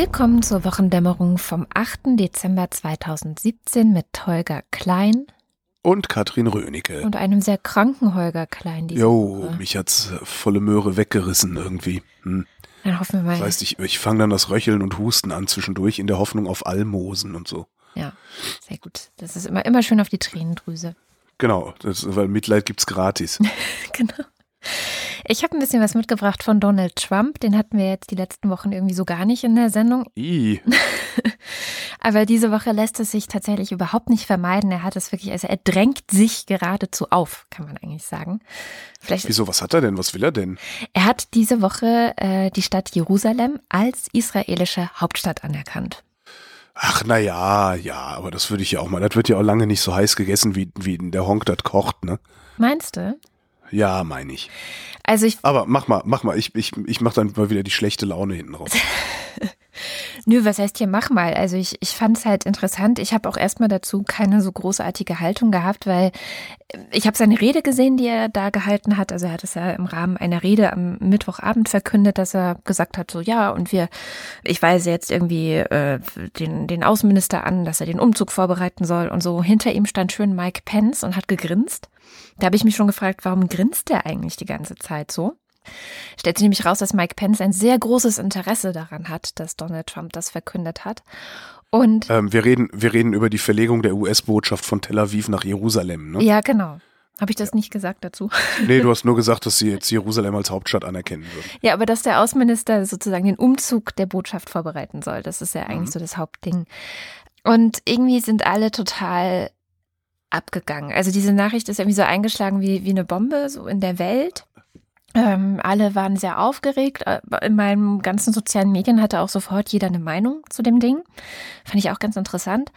Willkommen zur Wochendämmerung vom 8. Dezember 2017 mit Holger Klein Und Katrin Rönecke. und einem sehr kranken Holger Klein. Jo, Woche. mich hat's äh, volle Möhre weggerissen irgendwie. Hm. Dann hoffen wir mal. Das heißt, ich, ich fange dann das Röcheln und Husten an zwischendurch in der Hoffnung auf Almosen und so. Ja, sehr gut. Das ist immer, immer schön auf die Tränendrüse. Genau, das, weil Mitleid gibt's gratis. genau. Ich habe ein bisschen was mitgebracht von Donald Trump. Den hatten wir jetzt die letzten Wochen irgendwie so gar nicht in der Sendung. I, Aber diese Woche lässt es sich tatsächlich überhaupt nicht vermeiden. Er hat es wirklich, also er drängt sich geradezu auf, kann man eigentlich sagen. Vielleicht, wieso, was hat er denn? Was will er denn? er hat diese Woche äh, die Stadt Jerusalem als israelische Hauptstadt anerkannt. Ach, na ja, ja, aber das würde ich ja auch mal. Das wird ja auch lange nicht so heiß gegessen, wie, wie der Honk das kocht, ne? Meinst du? Ja, meine ich. Also ich, Aber mach mal, mach mal. Ich, ich, ich mach dann mal wieder die schlechte Laune hinten raus. nö, was heißt hier mach mal? Also ich, ich fand es halt interessant. Ich habe auch erstmal dazu keine so großartige Haltung gehabt, weil ich habe seine Rede gesehen, die er da gehalten hat. Also er hat es ja im Rahmen einer Rede am Mittwochabend verkündet, dass er gesagt hat, so ja, und wir, ich weise jetzt irgendwie äh, den, den Außenminister an, dass er den Umzug vorbereiten soll und so. Hinter ihm stand schön Mike Pence und hat gegrinst. Da habe ich mich schon gefragt, warum grinst der eigentlich die ganze Zeit so? Stellt sich nämlich raus, dass Mike Pence ein sehr großes Interesse daran hat, dass Donald Trump das verkündet hat. Und Ähm, wir reden, wir reden über die Verlegung der US-Botschaft von Tel Aviv nach Jerusalem, ne? ja, genau. Habe ich das nicht gesagt dazu? Nee, du hast nur gesagt, dass sie jetzt Jerusalem als Hauptstadt anerkennen würden. Ja, aber dass der Außenminister sozusagen den Umzug der Botschaft vorbereiten soll, das ist ja eigentlich so das Hauptding. Und irgendwie sind alle total abgegangen. Also diese Nachricht ist irgendwie so eingeschlagen wie, wie eine Bombe so in der Welt. Ähm, alle waren sehr aufgeregt. Äh, In meinen ganzen sozialen Medien hatte auch sofort jeder eine Meinung zu dem Ding. Fand ich auch ganz interessant.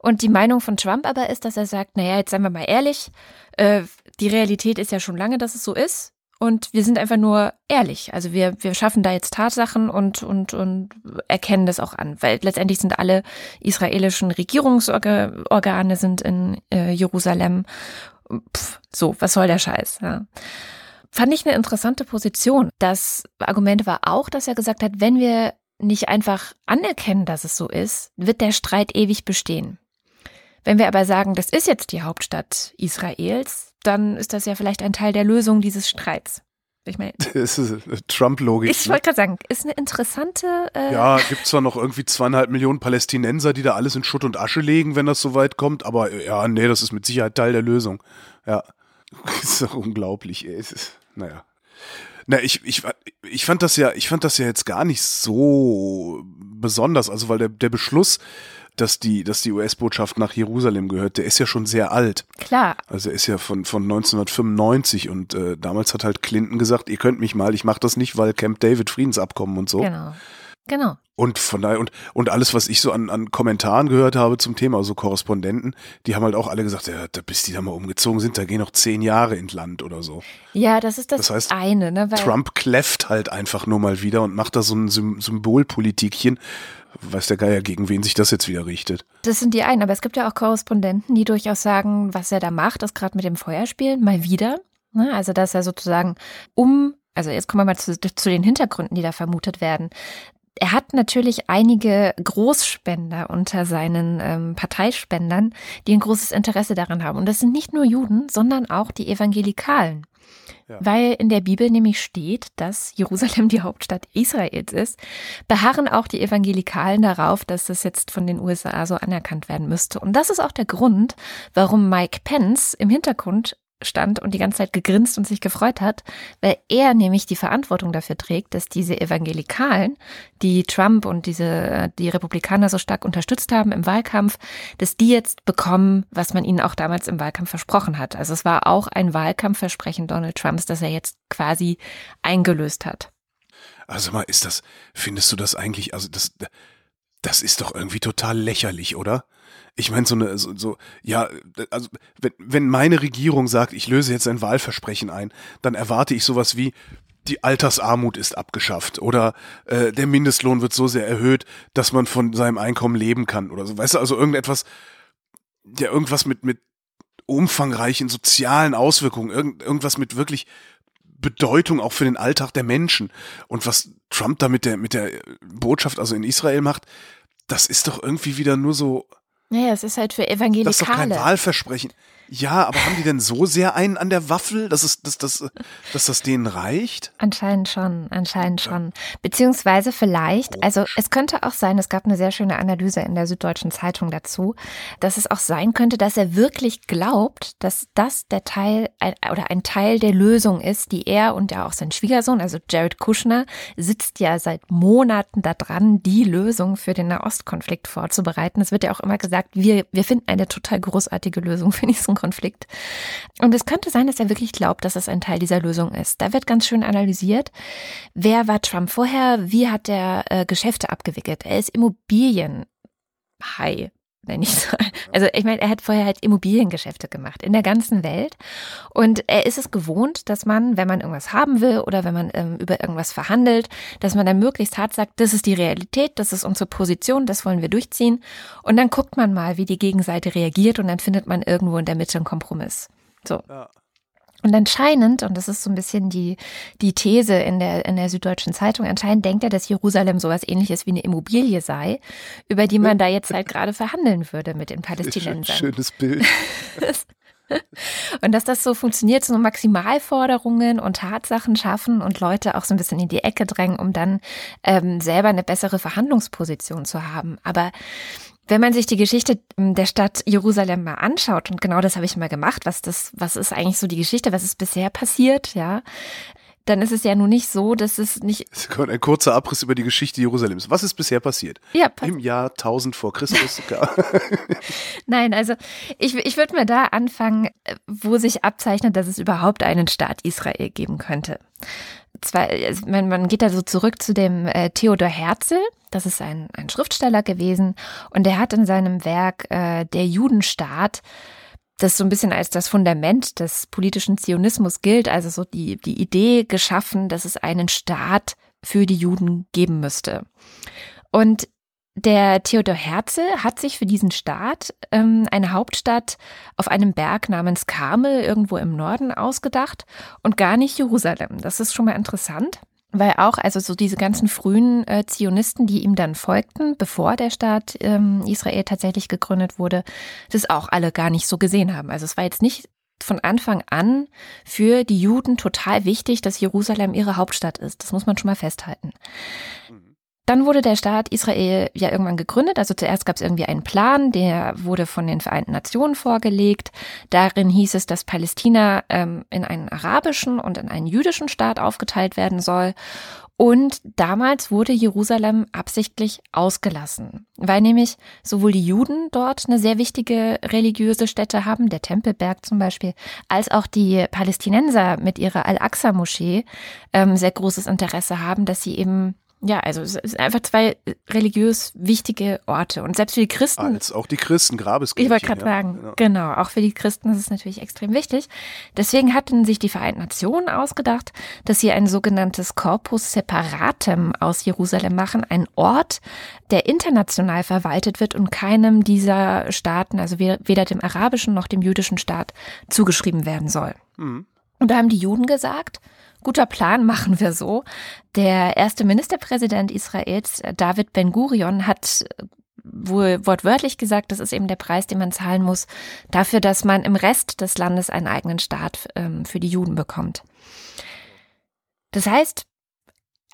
Und die Meinung von Trump aber ist, dass er sagt, naja, jetzt seien wir mal ehrlich, äh, die Realität ist ja schon lange, dass es so ist. Und wir sind einfach nur ehrlich. Also wir, wir schaffen da jetzt Tatsachen und, und, und erkennen das auch an. Weil letztendlich sind alle israelischen Regierungsorgane sind in äh, Jerusalem. Pff, so, was soll der Scheiß? Ja. Fand ich eine interessante Position. Das Argument war auch, dass er gesagt hat, wenn wir nicht einfach anerkennen, dass es so ist, wird der Streit ewig bestehen. Wenn wir aber sagen, das ist jetzt die Hauptstadt Israels, dann ist das ja vielleicht ein Teil der Lösung dieses Streits. Ich meine, Das ist Trump-Logik. ich ne? wollte gerade sagen, ist eine interessante. Äh, Ja, gibt's zwar noch irgendwie zweieinhalb Millionen Palästinenser, die da alles in Schutt und Asche legen, wenn das so weit kommt, aber äh, ja, nee, das ist mit Sicherheit Teil der Lösung. Ja. ist doch unglaublich, ey. Ist, naja. Na, ich, ich, ich fand das ja, ich fand das ja jetzt gar nicht so besonders, also weil der, der Beschluss, dass die, dass die US-Botschaft nach Jerusalem gehört, der ist ja schon sehr alt. Klar, Also er ist ja von, von 1995 und äh, damals hat halt Clinton gesagt, ihr könnt mich mal, ich mache das nicht, weil Camp David Friedensabkommen und so. genau. Genau. Und von daher, und, und alles, was ich so an, an Kommentaren gehört habe zum Thema, also Korrespondenten, die haben halt auch alle gesagt, ja, da bis die da mal umgezogen sind, da gehen noch zehn Jahre in Land oder so. Ja, das ist das, Das heißt, eine, ne? Weil, Trump kläfft halt einfach nur mal wieder und macht da so ein Sym Symbolpolitikchen. Weiß der Geier, gegen wen sich das jetzt wieder richtet. Das sind die einen, aber es gibt ja auch Korrespondenten, die durchaus sagen, was er da macht, ist gerade mit dem Feuerspiel mal wieder. Ne? Also, dass er sozusagen um, also jetzt kommen wir mal zu, zu den Hintergründen, die da vermutet werden. Er hat natürlich einige Großspender unter seinen ähm, Parteispendern, die ein großes Interesse daran haben. Und das sind nicht nur Juden, sondern auch die Evangelikalen. Ja. Weil in der Bibel nämlich steht, dass Jerusalem die Hauptstadt Israels ist, beharren auch die Evangelikalen darauf, dass das jetzt von den USA so anerkannt werden müsste. Und das ist auch der Grund, warum Mike Pence im Hintergrund stand und die ganze Zeit gegrinst und sich gefreut hat, weil er nämlich die Verantwortung dafür trägt, dass diese Evangelikalen, die Trump und diese die Republikaner so stark unterstützt haben im Wahlkampf, dass die jetzt bekommen, was man ihnen auch damals im Wahlkampf versprochen hat. Also es war auch ein Wahlkampfversprechen Donald Trumps, das er jetzt quasi eingelöst hat. Also mal, ist das, findest du das eigentlich, also das, das ist doch irgendwie total lächerlich, oder? Ich meine, so eine, so, so, ja, also wenn, wenn meine Regierung sagt, ich löse jetzt ein Wahlversprechen ein, dann erwarte ich sowas wie, die Altersarmut ist abgeschafft oder äh, der Mindestlohn wird so sehr erhöht, dass man von seinem Einkommen leben kann oder so. Weißt du, also irgendetwas, ja, irgendwas mit, mit umfangreichen sozialen Auswirkungen, irgend, irgendwas mit wirklich Bedeutung auch für den Alltag der Menschen. Und was Trump da mit der, mit der Botschaft, also in Israel macht, das ist doch irgendwie wieder nur so. Naja, es ist halt für Evangelikale. Das ist doch kein Wahlversprechen. Ja, aber haben die denn so sehr einen an der Waffel, dass, es, dass, dass, dass das denen reicht? Anscheinend schon, anscheinend schon. Beziehungsweise vielleicht, also es könnte auch sein, es gab eine sehr schöne Analyse in der Süddeutschen Zeitung dazu, dass es auch sein könnte, dass er wirklich glaubt, dass das der Teil oder ein Teil der Lösung ist, die er und ja auch sein Schwiegersohn, also Jared Kushner, sitzt ja seit Monaten daran, die Lösung für den Nahostkonflikt vorzubereiten. Es wird ja auch immer gesagt, wir, wir finden eine total großartige Lösung für diesen Konflikt. Und es könnte sein, dass er wirklich glaubt, dass es ein Teil dieser Lösung ist. Da wird ganz schön analysiert, wer war Trump vorher, wie hat er äh, Geschäfte abgewickelt. Er ist Immobilienhai nenne ich so. Also ich meine, er hat vorher halt Immobiliengeschäfte gemacht in der ganzen Welt und er ist es gewohnt, dass man, wenn man irgendwas haben will oder wenn man ähm, über irgendwas verhandelt, dass man dann möglichst hart sagt, das ist die Realität, das ist unsere Position, das wollen wir durchziehen und dann guckt man mal, wie die Gegenseite reagiert und dann findet man irgendwo in der Mitte einen Kompromiss. So. Ja. Und anscheinend, und das ist so ein bisschen die, die These in der, in der Süddeutschen Zeitung, anscheinend denkt er, dass Jerusalem sowas ähnliches wie eine Immobilie sei, über die man da jetzt halt gerade verhandeln würde mit den Palästinensern. Schönes Bild. und dass das so funktioniert, so Maximalforderungen und Tatsachen schaffen und Leute auch so ein bisschen in die Ecke drängen, um dann ähm, selber eine bessere Verhandlungsposition zu haben. Aber wenn man sich die Geschichte ähm, der Stadt Jerusalem mal anschaut, und genau das habe ich mal gemacht, was das, was ist eigentlich so die Geschichte, was ist bisher passiert, ja, dann ist es ja nun nicht so, dass es nicht. Ein kurzer Abriss über die Geschichte Jerusalems. Was ist bisher passiert? Ja, Im Jahr 1000 vor Christus. Nein, also ich, ich würde mal da anfangen, wo sich abzeichnet, dass es überhaupt einen Staat Israel geben könnte. Zwar, man, man geht da so zurück zu dem äh, Theodor Herzl, das ist ein, ein Schriftsteller gewesen, und der hat in seinem Werk äh, Der Judenstaat das so ein bisschen als das Fundament des politischen Zionismus gilt, also so die, die Idee geschaffen, dass es einen Staat für die Juden geben müsste. Und der Theodor Herzl hat sich für diesen Staat ähm, eine Hauptstadt auf einem Berg namens Karmel irgendwo im Norden ausgedacht und gar nicht Jerusalem. Das ist schon mal interessant weil auch also so diese ganzen frühen äh, Zionisten, die ihm dann folgten, bevor der Staat ähm, Israel tatsächlich gegründet wurde, das auch alle gar nicht so gesehen haben. Also es war jetzt nicht von Anfang an für die Juden total wichtig, dass Jerusalem ihre Hauptstadt ist. Das muss man schon mal festhalten. Dann wurde der Staat Israel ja irgendwann gegründet. Also zuerst gab es irgendwie einen Plan, der wurde von den Vereinten Nationen vorgelegt. Darin hieß es, dass Palästina ähm, in einen arabischen und in einen jüdischen Staat aufgeteilt werden soll. Und damals wurde Jerusalem absichtlich ausgelassen, weil nämlich sowohl die Juden dort eine sehr wichtige religiöse Stätte haben, der Tempelberg zum Beispiel, als auch die Palästinenser mit ihrer Al-Aqsa-Moschee ähm, sehr großes Interesse haben, dass sie eben ja, also es sind einfach zwei religiös wichtige Orte. Und selbst für die Christen. Als auch die Christen, Grabeskirchen. Ich wollte gerade ja, sagen, genau. genau. Auch für die Christen ist es natürlich extrem wichtig. Deswegen hatten sich die Vereinten Nationen ausgedacht, dass sie ein sogenanntes Corpus Separatem aus Jerusalem machen. Ein Ort, der international verwaltet wird und keinem dieser Staaten, also weder dem arabischen noch dem jüdischen Staat, zugeschrieben werden soll. Mhm. Und da haben die Juden gesagt, Guter Plan, machen wir so. Der erste Ministerpräsident Israels, David Ben-Gurion, hat wohl wortwörtlich gesagt, das ist eben der Preis, den man zahlen muss, dafür, dass man im Rest des Landes einen eigenen Staat ähm, für die Juden bekommt. Das heißt,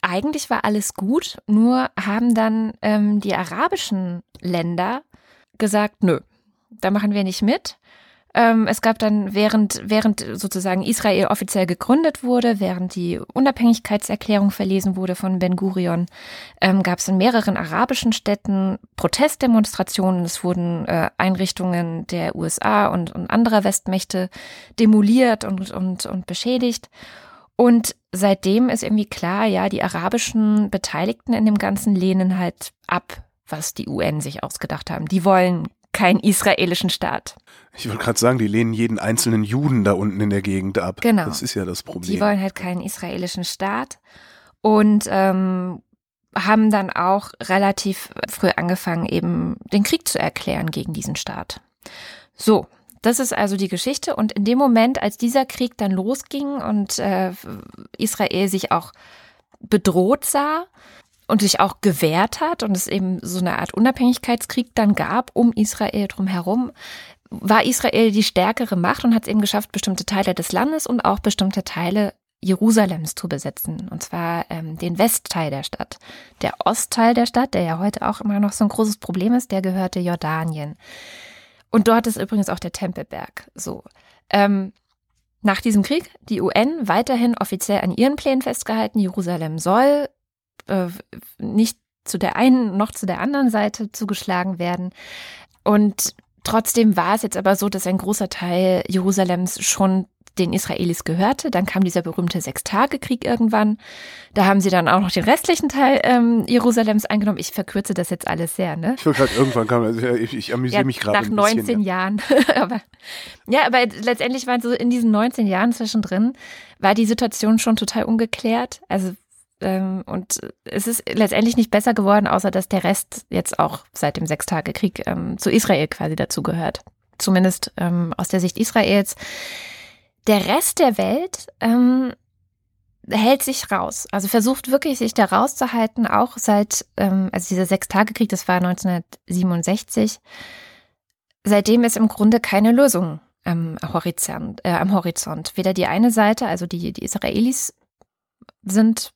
eigentlich war alles gut, nur haben dann ähm, die arabischen Länder gesagt, nö, da machen wir nicht mit. Ähm, es gab dann, während, während sozusagen Israel offiziell gegründet wurde, während die Unabhängigkeitserklärung verlesen wurde von Ben Gurion, ähm, gab es in mehreren arabischen Städten Protestdemonstrationen. Es wurden äh, Einrichtungen der USA und, und anderer Westmächte demoliert und, und, und beschädigt. Und seitdem ist irgendwie klar, ja, die arabischen Beteiligten in dem Ganzen lehnen halt ab, was die UN sich ausgedacht haben. Die wollen keinen israelischen Staat. Ich wollte gerade sagen, die lehnen jeden einzelnen Juden da unten in der Gegend ab. Genau. Das ist ja das Problem. Die wollen halt keinen israelischen Staat und ähm, haben dann auch relativ früh angefangen, eben den Krieg zu erklären gegen diesen Staat. So, das ist also die Geschichte. Und in dem Moment, als dieser Krieg dann losging und äh, Israel sich auch bedroht sah und sich auch gewehrt hat und es eben so eine Art Unabhängigkeitskrieg dann gab um Israel drumherum, war Israel die stärkere Macht und hat es eben geschafft, bestimmte Teile des Landes und auch bestimmte Teile Jerusalems zu besetzen. Und zwar ähm, den Westteil der Stadt. Der Ostteil der Stadt, der ja heute auch immer noch so ein großes Problem ist, der gehörte Jordanien. Und dort ist übrigens auch der Tempelberg. So. Ähm, nach diesem Krieg die UN weiterhin offiziell an ihren Plänen festgehalten. Jerusalem soll äh, nicht zu der einen noch zu der anderen Seite zugeschlagen werden. Und trotzdem war es jetzt aber so, dass ein großer Teil Jerusalems schon den Israelis gehörte. Dann kam dieser berühmte Sechstagekrieg irgendwann. Da haben sie dann auch noch den restlichen Teil ähm, Jerusalems eingenommen. Ich verkürze das jetzt alles sehr, ne? Ich gerade irgendwann kam, also ich, ich amüsiere ja, mich gerade. Nach 19 bisschen, Jahren. aber, ja, aber letztendlich waren so in diesen 19 Jahren zwischendrin, war die Situation schon total ungeklärt. Also ähm, und es ist letztendlich nicht besser geworden, außer dass der Rest jetzt auch seit dem Sechstagekrieg ähm, zu Israel quasi dazugehört. Zumindest ähm, aus der Sicht Israels. Der Rest der Welt ähm, hält sich raus. Also versucht wirklich, sich da rauszuhalten, auch seit, ähm, also dieser Sechstagekrieg, das war 1967. Seitdem ist im Grunde keine Lösung am Horizont, äh, am Horizont. Weder die eine Seite, also die, die Israelis sind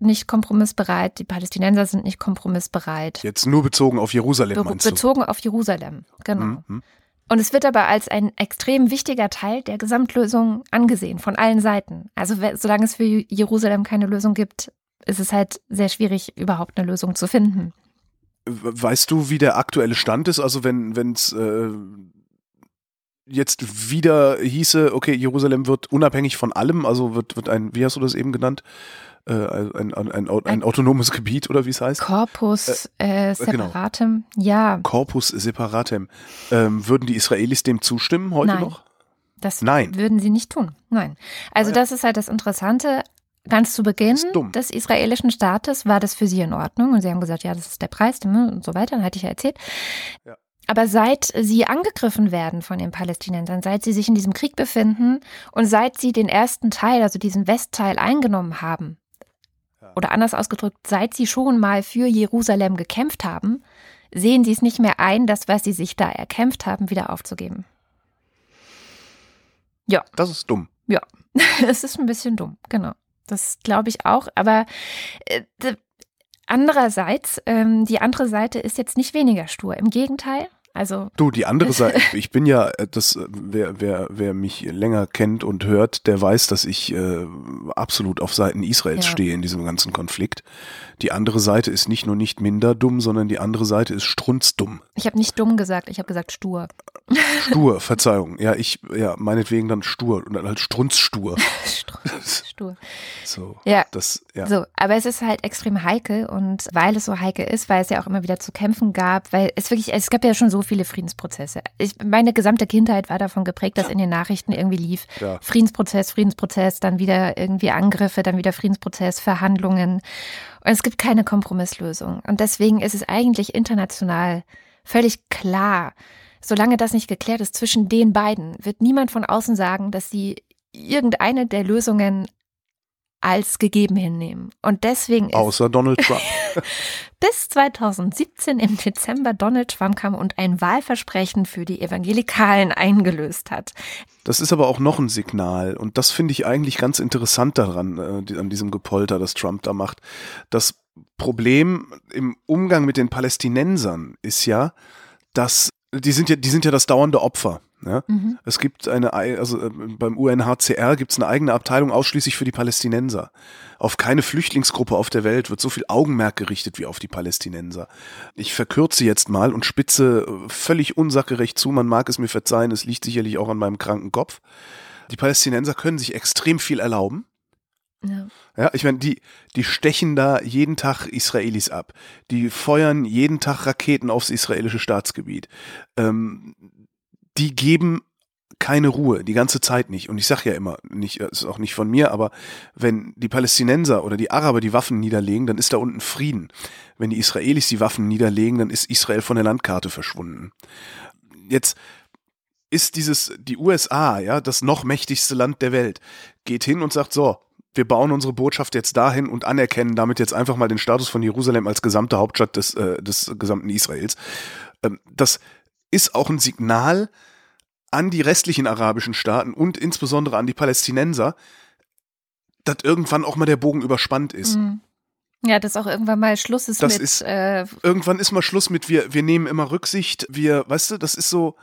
nicht kompromissbereit, die Palästinenser sind nicht kompromissbereit. Jetzt nur bezogen auf Jerusalem, Be? Bezogen auf Jerusalem, genau. Mhm. mhm. Und es wird aber als ein extrem wichtiger Teil der Gesamtlösung angesehen, von allen Seiten. Also solange es für Jerusalem keine Lösung gibt, ist es halt sehr schwierig, überhaupt eine Lösung zu finden. Weißt du, wie der aktuelle Stand ist? Also wenn es äh, jetzt wieder hieße, okay, Jerusalem wird unabhängig von allem, also wird, wird ein, wie hast du das eben genannt? Äh, ein, ein, ein, ein, autonomes Gebiet oder wie es heißt? Corpus äh, äh, genau. separatem, genau. ja. Corpus separatem. Ähm, würden die Israelis dem zustimmen heute Nein. noch? Das Nein. würden sie nicht tun. Nein. Also ah, das ist halt das Interessante. Ganz zu Beginn des israelischen Staates war das für sie in Ordnung und sie haben gesagt, ja, das ist der Preis und so weiter, dann hatte ich ja erzählt. Ja. Aber seit sie angegriffen werden von den Palästinensern, seit sie sich in diesem Krieg befinden und seit sie den ersten Teil, also diesen Westteil eingenommen haben, oder anders ausgedrückt, seit sie schon mal für Jerusalem gekämpft haben, sehen sie es nicht mehr ein, das, was sie sich da erkämpft haben, wieder aufzugeben. Ja. Das ist dumm. Ja, es ist ein bisschen dumm, genau. Das glaube ich auch. Aber äh, andererseits, ähm, die andere Seite ist jetzt nicht weniger stur. Im Gegenteil, also du, die andere Seite, ich bin ja, äh, das, äh, wer, wer, wer mich länger kennt und hört, der weiß, dass ich äh, absolut auf Seiten Israels ja. stehe in diesem ganzen Konflikt. Die andere Seite ist nicht nur nicht minder dumm, sondern die andere Seite ist strunzdumm. Ich habe nicht dumm gesagt, ich habe gesagt stur. Stur, Verzeihung. Ja, ich, ja, meinetwegen dann stur und dann halt strunzstur. stur. So, ja. Das, ja. So, aber es ist halt extrem heikel und weil es so heikel ist, weil es ja auch immer wieder zu kämpfen gab, weil es wirklich, es gab ja schon so viele Friedensprozesse. Ich, meine gesamte Kindheit war davon geprägt, dass in den Nachrichten irgendwie lief. Ja. Friedensprozess, Friedensprozess, dann wieder irgendwie Angriffe, dann wieder Friedensprozess, Verhandlungen. Und es gibt keine Kompromisslösung. Und deswegen ist es eigentlich international völlig klar, solange das nicht geklärt ist zwischen den beiden, wird niemand von außen sagen, dass sie irgendeine der Lösungen als gegeben hinnehmen. Und deswegen ist Außer Donald Trump. bis 2017 im Dezember Donald Trump kam und ein Wahlversprechen für die Evangelikalen eingelöst hat. Das ist aber auch noch ein Signal und das finde ich eigentlich ganz interessant daran, äh, an diesem Gepolter, das Trump da macht. Das Problem im Umgang mit den Palästinensern ist ja, dass die sind ja, die sind ja das dauernde Opfer. Ja? Mhm. Es gibt eine, also äh, beim UNHCR gibt es eine eigene Abteilung ausschließlich für die Palästinenser. Auf keine Flüchtlingsgruppe auf der Welt wird so viel Augenmerk gerichtet wie auf die Palästinenser. Ich verkürze jetzt mal und spitze äh, völlig unsachgerecht zu. Man mag es mir verzeihen, es liegt sicherlich auch an meinem kranken Kopf. Die Palästinenser können sich extrem viel erlauben. Ja. ja, ich meine, die, die stechen da jeden Tag Israelis ab. Die feuern jeden Tag Raketen aufs israelische Staatsgebiet. Ähm, die geben keine Ruhe, die ganze Zeit nicht. Und ich sage ja immer, nicht, ist auch nicht von mir, aber wenn die Palästinenser oder die Araber die Waffen niederlegen, dann ist da unten Frieden. Wenn die Israelis die Waffen niederlegen, dann ist Israel von der Landkarte verschwunden. Jetzt ist dieses, die USA, ja, das noch mächtigste Land der Welt, geht hin und sagt, so, wir bauen unsere Botschaft jetzt dahin und anerkennen damit jetzt einfach mal den Status von Jerusalem als gesamte Hauptstadt des, äh, des gesamten Israels. Ähm, das ist auch ein Signal an die restlichen arabischen Staaten und insbesondere an die Palästinenser, dass irgendwann auch mal der Bogen überspannt ist. Mhm. Ja, dass auch irgendwann mal Schluss ist das mit. Ist, äh, irgendwann ist mal Schluss mit, wir, wir nehmen immer Rücksicht, wir, weißt du, das ist so.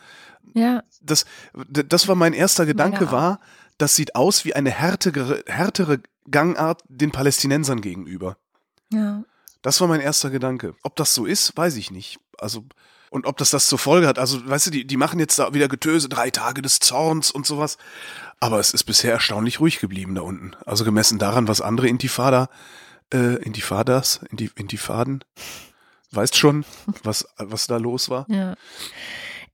Ja. Das, das war mein erster Gedanke, war, das sieht aus wie eine härtere, härtere Gangart den Palästinensern gegenüber. Ja. Das war mein erster Gedanke. Ob das so ist, weiß ich nicht. Also, und ob das das zur Folge hat. Also, weißt du, die, die machen jetzt da wieder Getöse, drei Tage des Zorns und sowas. Aber es ist bisher erstaunlich ruhig geblieben da unten. Also gemessen daran, was andere Intifada, äh, Intifadas, Inti, Intifaden, weißt schon, was, was da los war? Ja.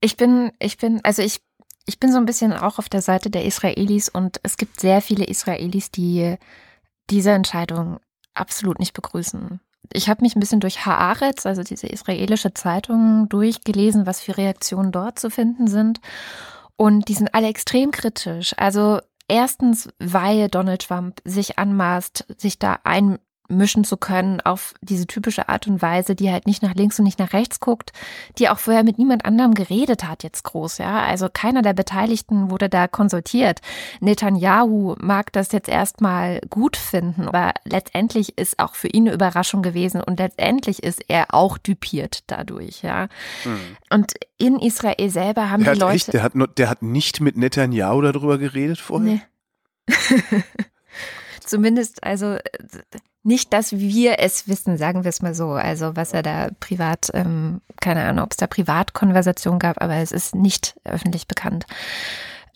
Ich bin, ich bin, also ich ich bin so ein bisschen auch auf der Seite der Israelis und es gibt sehr viele Israelis, die diese Entscheidung absolut nicht begrüßen. Ich habe mich ein bisschen durch Haaretz, also diese israelische Zeitung, durchgelesen, was für Reaktionen dort zu finden sind. Und die sind alle extrem kritisch. Also erstens, weil Donald Trump sich anmaßt, sich da ein, mischen zu können auf diese typische Art und Weise, die halt nicht nach links und nicht nach rechts guckt, die auch vorher mit niemand anderem geredet hat jetzt groß, ja. Also keiner der Beteiligten wurde da konsultiert. Netanyahu mag das jetzt erstmal gut finden, aber letztendlich ist auch für ihn eine Überraschung gewesen und letztendlich ist er auch düpiert dadurch, ja. Mhm. Und in Israel selber haben der die Leute. Echt, der, hat, der hat nicht mit Netanyahu darüber geredet vorher? Nee. Zumindest, also nicht, dass wir es wissen, sagen wir es mal so. Also was er da privat, ähm, keine Ahnung, ob es da Privatkonversation gab, aber es ist nicht öffentlich bekannt.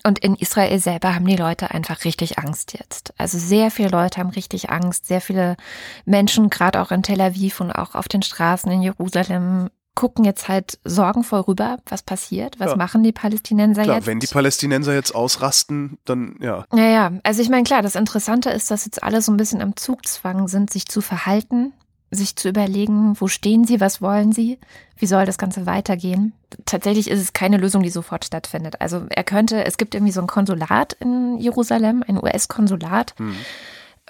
Und in Israel selber haben die Leute einfach richtig Angst jetzt. Also sehr viele Leute haben richtig Angst. Sehr viele Menschen, gerade auch in Tel Aviv und auch auf den Straßen in Jerusalem, gucken jetzt halt sorgenvoll rüber, was passiert, was ja. machen die Palästinenser klar, jetzt. Wenn die Palästinenser jetzt ausrasten, dann ja. Ja, ja. Also ich meine, klar, das Interessante ist, dass jetzt alle so ein bisschen am Zugzwang sind, sich zu verhalten, sich zu überlegen, wo stehen sie, was wollen sie, wie soll das Ganze weitergehen. Tatsächlich ist es keine Lösung, die sofort stattfindet. Also er könnte, es gibt irgendwie so ein Konsulat in Jerusalem, ein US-Konsulat. Mhm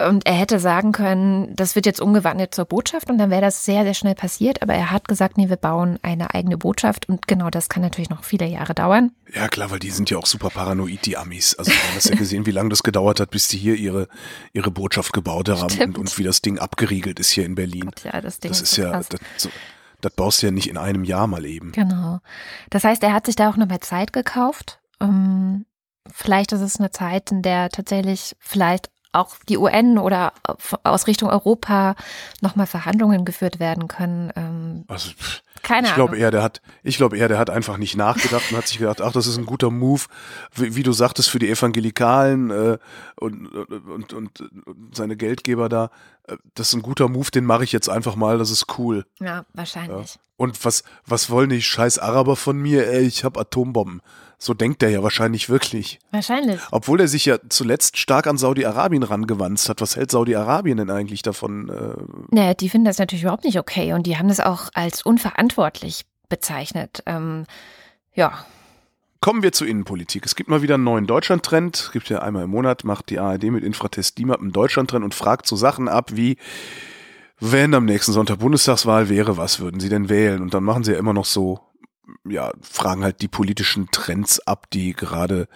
und er hätte sagen können, das wird jetzt umgewandelt zur Botschaft und dann wäre das sehr, sehr schnell passiert. Aber er hat gesagt, nee, wir bauen eine eigene Botschaft und genau das kann natürlich noch viele Jahre dauern. Ja, klar, weil die sind ja auch super paranoid, die Amis. Also wir haben das ja gesehen, wie lange das gedauert hat, bis die hier ihre, ihre Botschaft gebaut haben und, und, wie das Ding abgeriegelt ist hier in Berlin. Ja, das Ding das ist, ist ja, das, so, das baust du ja nicht in einem Jahr mal eben. Genau. Das heißt, er hat sich da auch nochmal Zeit gekauft. Um, vielleicht ist es eine Zeit, in der tatsächlich vielleicht auch die UN oder aus Richtung Europa nochmal Verhandlungen geführt werden können. Ähm, also, keine ich glaube eher, der hat, ich glaube eher, der hat einfach nicht nachgedacht und hat sich gedacht, ach, das ist ein guter Move, wie, wie du sagtest, für die Evangelikalen äh, und, und, und, und seine Geldgeber da. Äh, das ist ein guter Move, den mache ich jetzt einfach mal, das ist cool. Ja, wahrscheinlich. Ja. Und was, was wollen die scheiß Araber von mir? Ey, ich habe Atombomben. So denkt er ja wahrscheinlich wirklich. Wahrscheinlich. Obwohl er sich ja zuletzt stark an Saudi-Arabien rangewandt hat. Was hält Saudi-Arabien denn eigentlich davon? Äh? Naja, die finden das natürlich überhaupt nicht okay und die haben das auch als unverantwortlich bezeichnet. Ähm, ja. Kommen wir zur Innenpolitik. Es gibt mal wieder einen neuen Deutschland-Trend. Gibt ja einmal im Monat, macht die ARD mit Infratest DIMAP einen Deutschland-Trend und fragt so Sachen ab wie, wenn am nächsten Sonntag Bundestagswahl wäre, was würden Sie denn wählen? Und dann machen sie ja immer noch so ja, fragen halt die politischen Trends ab, die gerade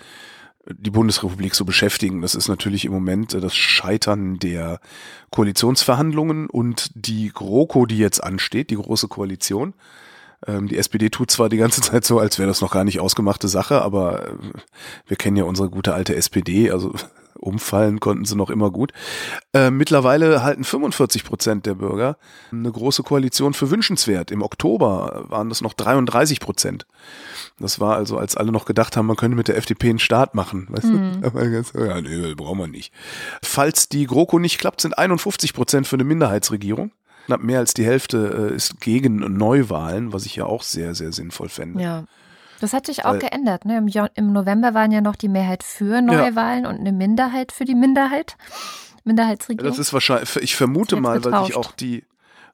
die Bundesrepublik so beschäftigen. Das ist natürlich im Moment das Scheitern der Koalitionsverhandlungen und die GroKo, die jetzt ansteht, die Große Koalition. Ähm, die SPD tut zwar die ganze Zeit so, als wäre das noch gar nicht ausgemachte Sache, aber äh, wir kennen ja unsere gute alte SPD, also umfallen konnten sie noch immer gut. Äh, mittlerweile halten 45 Prozent der Bürger eine große Koalition für wünschenswert. Im Oktober waren das noch 33 Prozent. Das war also, als alle noch gedacht haben, man könnte mit der FDP einen Start machen. Weißt mhm. du? Ja, nee, brauchen wir nicht. Falls die GroKo nicht klappt, sind 51 Prozent für eine Minderheitsregierung. Knapp mehr als die Hälfte äh, ist gegen Neuwahlen, was ich ja auch sehr, sehr sinnvoll fände. Ja. Das hat sich auch Weil, geändert. Ne? Im, Im, November waren ja noch die Mehrheit für Neuwahlen ja. und eine Minderheit für die Minderheit. Minderheitsregierung. Das ist wahrscheinlich, ich vermute mal, weil sich auch die,